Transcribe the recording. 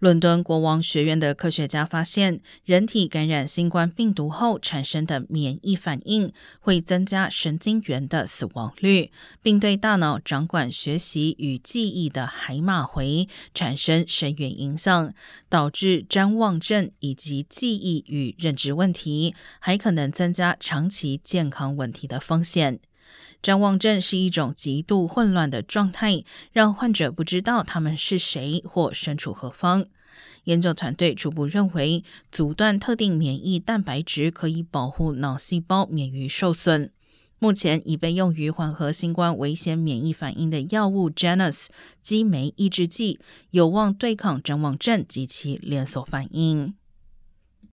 伦敦国王学院的科学家发现，人体感染新冠病毒后产生的免疫反应会增加神经元的死亡率，并对大脑掌管学习与记忆的海马回产生深远影响，导致谵妄症以及记忆与认知问题，还可能增加长期健康问题的风险。谵妄症是一种极度混乱的状态，让患者不知道他们是谁或身处何方。研究团队初步认为，阻断特定免疫蛋白质可以保护脑细胞免于受损。目前已被用于缓和新冠危险免疫反应的药物 Janus 激酶抑制剂有望对抗谵妄症及其连锁反应。